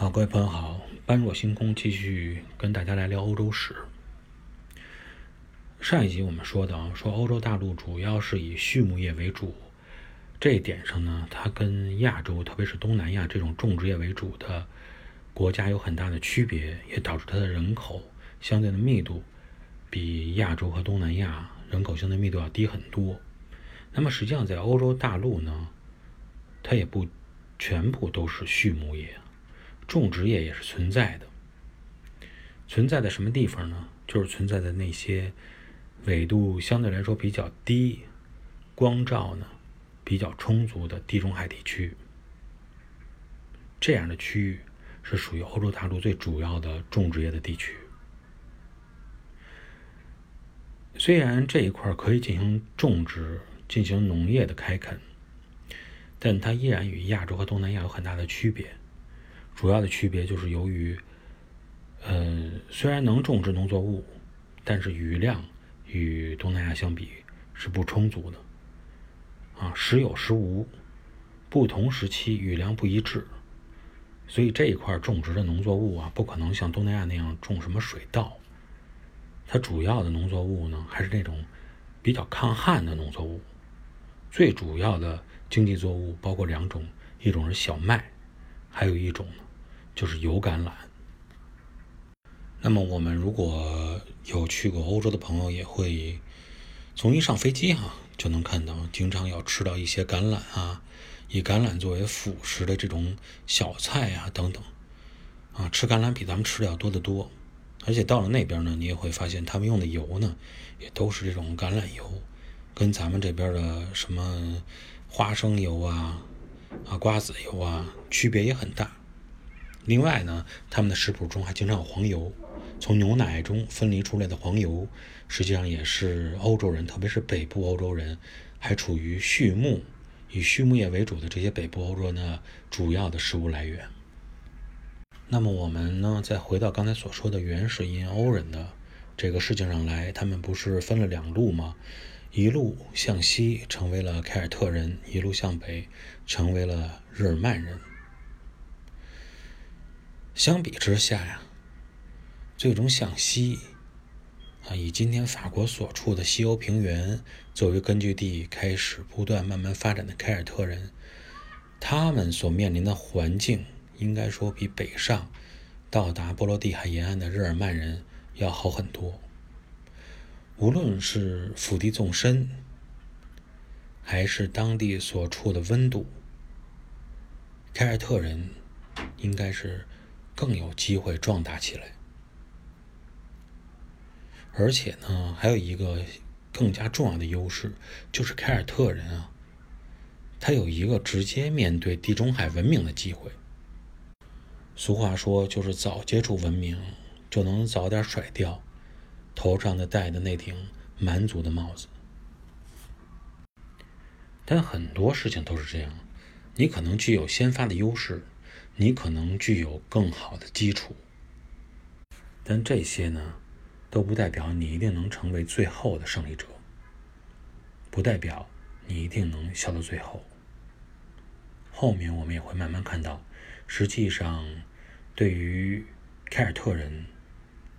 好，各位朋友好，般若星空继续跟大家来聊欧洲史。上一集我们说到，说欧洲大陆主要是以畜牧业为主，这一点上呢，它跟亚洲，特别是东南亚这种种植业为主的国家有很大的区别，也导致它的人口相对的密度比亚洲和东南亚人口相对密度要低很多。那么实际上在欧洲大陆呢，它也不全部都是畜牧业。种植业也是存在的，存在在什么地方呢？就是存在的那些纬度相对来说比较低、光照呢比较充足的地中海地区。这样的区域是属于欧洲大陆最主要的种植业的地区。虽然这一块可以进行种植、进行农业的开垦，但它依然与亚洲和东南亚有很大的区别。主要的区别就是由于，呃，虽然能种植农作物，但是雨量与东南亚相比是不充足的，啊，时有时无，不同时期雨量不一致，所以这一块种植的农作物啊，不可能像东南亚那样种什么水稻，它主要的农作物呢，还是那种比较抗旱的农作物，最主要的经济作物包括两种，一种是小麦，还有一种呢。就是油橄榄。那么我们如果有去过欧洲的朋友，也会从一上飞机哈就能看到，经常要吃到一些橄榄啊，以橄榄作为辅食的这种小菜啊等等啊，吃橄榄比咱们吃的要多得多。而且到了那边呢，你也会发现他们用的油呢，也都是这种橄榄油，跟咱们这边的什么花生油啊、啊瓜子油啊区别也很大。另外呢，他们的食谱中还经常有黄油，从牛奶中分离出来的黄油，实际上也是欧洲人，特别是北部欧洲人，还处于畜牧、以畜牧业为主的这些北部欧洲人的主要的食物来源。那么我们呢，再回到刚才所说的原始印欧人的这个事情上来，他们不是分了两路吗？一路向西成为了凯尔特人，一路向北成为了日耳曼人。相比之下呀，最终向西啊，以今天法国所处的西欧平原作为根据地，开始不断慢慢发展的凯尔特人，他们所面临的环境，应该说比北上到达波罗的海沿岸的日耳曼人要好很多。无论是腹地纵深，还是当地所处的温度，凯尔特人应该是。更有机会壮大起来，而且呢，还有一个更加重要的优势，就是凯尔特人啊，他有一个直接面对地中海文明的机会。俗话说，就是早接触文明，就能早点甩掉头上的戴的那顶蛮族的帽子。但很多事情都是这样，你可能具有先发的优势。你可能具有更好的基础，但这些呢，都不代表你一定能成为最后的胜利者，不代表你一定能笑到最后。后面我们也会慢慢看到，实际上，对于凯尔特人、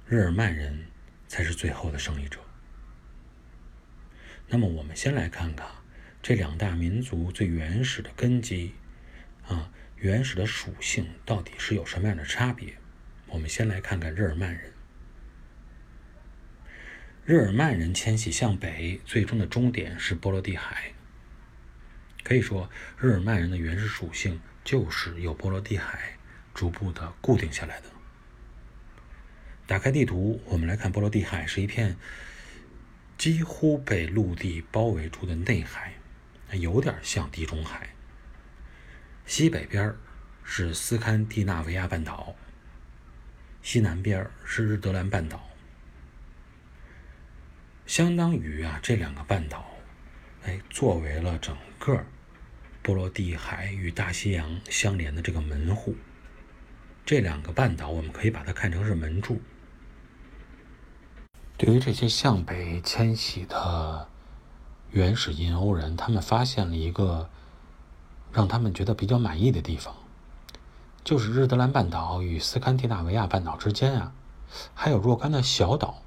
日耳曼人才是最后的胜利者。那么，我们先来看看这两大民族最原始的根基啊。原始的属性到底是有什么样的差别？我们先来看看日耳曼人。日耳曼人迁徙向北，最终的终点是波罗的海。可以说，日耳曼人的原始属性就是由波罗的海逐步的固定下来的。打开地图，我们来看波罗的海是一片几乎被陆地包围住的内海，有点像地中海。西北边是斯堪的纳维亚半岛，西南边是日德兰半岛，相当于啊这两个半岛，哎，作为了整个波罗的海与大西洋相连的这个门户。这两个半岛，我们可以把它看成是门柱。对于这些向北迁徙的原始印欧人，他们发现了一个。让他们觉得比较满意的地方，就是日德兰半岛与斯堪的纳维亚半岛之间啊，还有若干的小岛。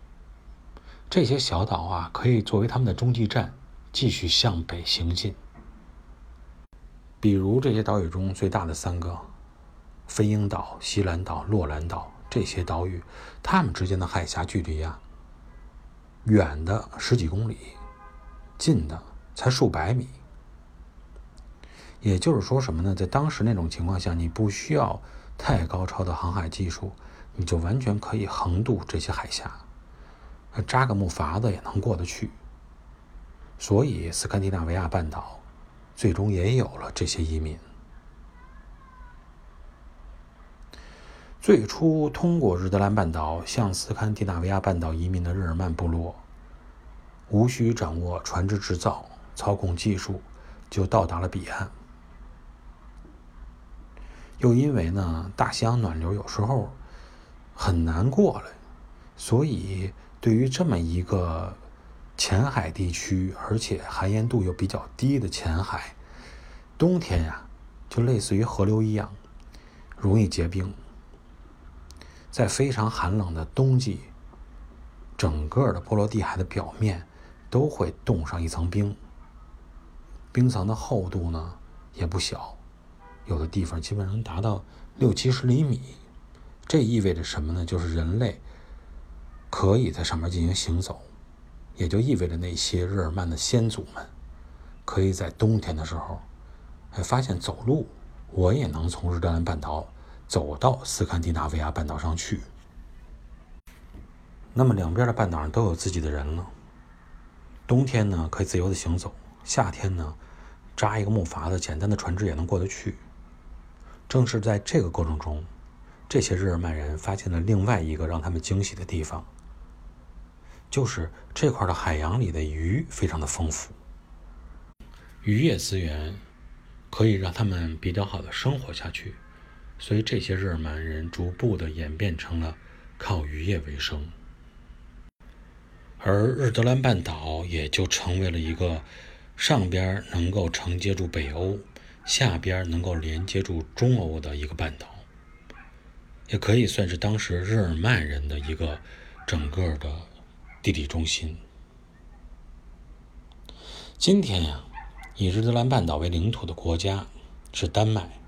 这些小岛啊，可以作为他们的中继站，继续向北行进。比如这些岛屿中最大的三个——飞鹰岛、西兰岛、洛兰岛，这些岛屿，它们之间的海峡距离啊，远的十几公里，近的才数百米。也就是说什么呢？在当时那种情况下，你不需要太高超的航海技术，你就完全可以横渡这些海峡，扎个木筏子也能过得去。所以，斯堪的纳维亚半岛最终也有了这些移民。最初通过日德兰半岛向斯堪的纳维亚半岛移民的日耳曼部落，无需掌握船只制造、操控技术，就到达了彼岸。又因为呢，大西洋暖流有时候很难过来，所以对于这么一个浅海地区，而且含盐度又比较低的浅海，冬天呀，就类似于河流一样，容易结冰。在非常寒冷的冬季，整个的波罗的海的表面都会冻上一层冰，冰层的厚度呢也不小。有的地方基本上达到六七十厘米，这意味着什么呢？就是人类可以在上面进行行走，也就意味着那些日耳曼的先祖们可以在冬天的时候，哎，发现走路我也能从日德兰半岛走到斯堪的纳维亚半岛上去。那么两边的半岛上都有自己的人了，冬天呢可以自由的行走，夏天呢扎一个木筏子，简单的船只也能过得去。正是在这个过程中，这些日耳曼人发现了另外一个让他们惊喜的地方，就是这块的海洋里的鱼非常的丰富，渔业资源可以让他们比较好的生活下去，所以这些日耳曼人逐步的演变成了靠渔业为生，而日德兰半岛也就成为了一个上边能够承接住北欧。下边能够连接住中欧的一个半岛，也可以算是当时日耳曼人的一个整个的地理中心。今天呀，以日德兰半岛为领土的国家是丹麦。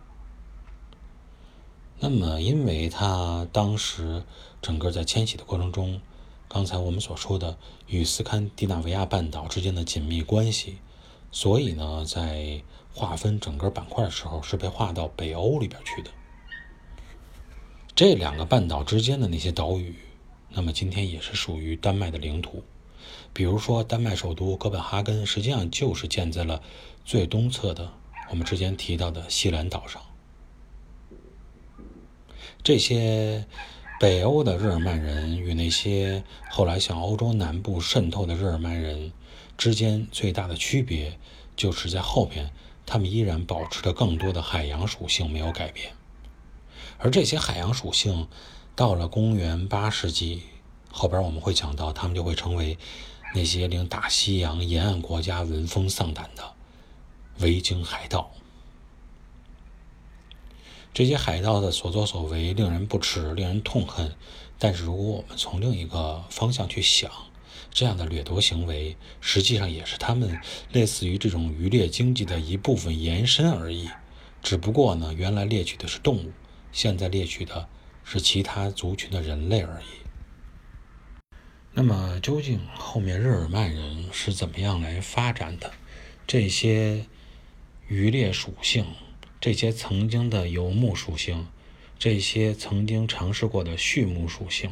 那么，因为它当时整个在迁徙的过程中，刚才我们所说的与斯堪的纳维亚半岛之间的紧密关系，所以呢，在划分整个板块的时候，是被划到北欧里边去的。这两个半岛之间的那些岛屿，那么今天也是属于丹麦的领土。比如说，丹麦首都哥本哈根，实际上就是建在了最东侧的我们之前提到的西兰岛上。这些北欧的日耳曼人与那些后来向欧洲南部渗透的日耳曼人之间最大的区别，就是在后边。他们依然保持着更多的海洋属性没有改变，而这些海洋属性到了公元八世纪后边，我们会讲到，他们就会成为那些令大西洋沿岸国家闻风丧胆的维京海盗。这些海盗的所作所为令人不齿，令人痛恨。但是，如果我们从另一个方向去想，这样的掠夺行为，实际上也是他们类似于这种渔猎经济的一部分延伸而已。只不过呢，原来猎取的是动物，现在猎取的是其他族群的人类而已。那么，究竟后面日耳曼人是怎么样来发展的？这些渔猎属性，这些曾经的游牧属性，这些曾经尝试过的畜牧属性，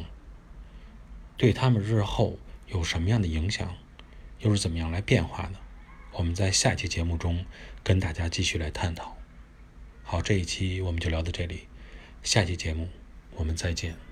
对他们日后。有什么样的影响，又是怎么样来变化的？我们在下期节目中跟大家继续来探讨。好，这一期我们就聊到这里，下期节目我们再见。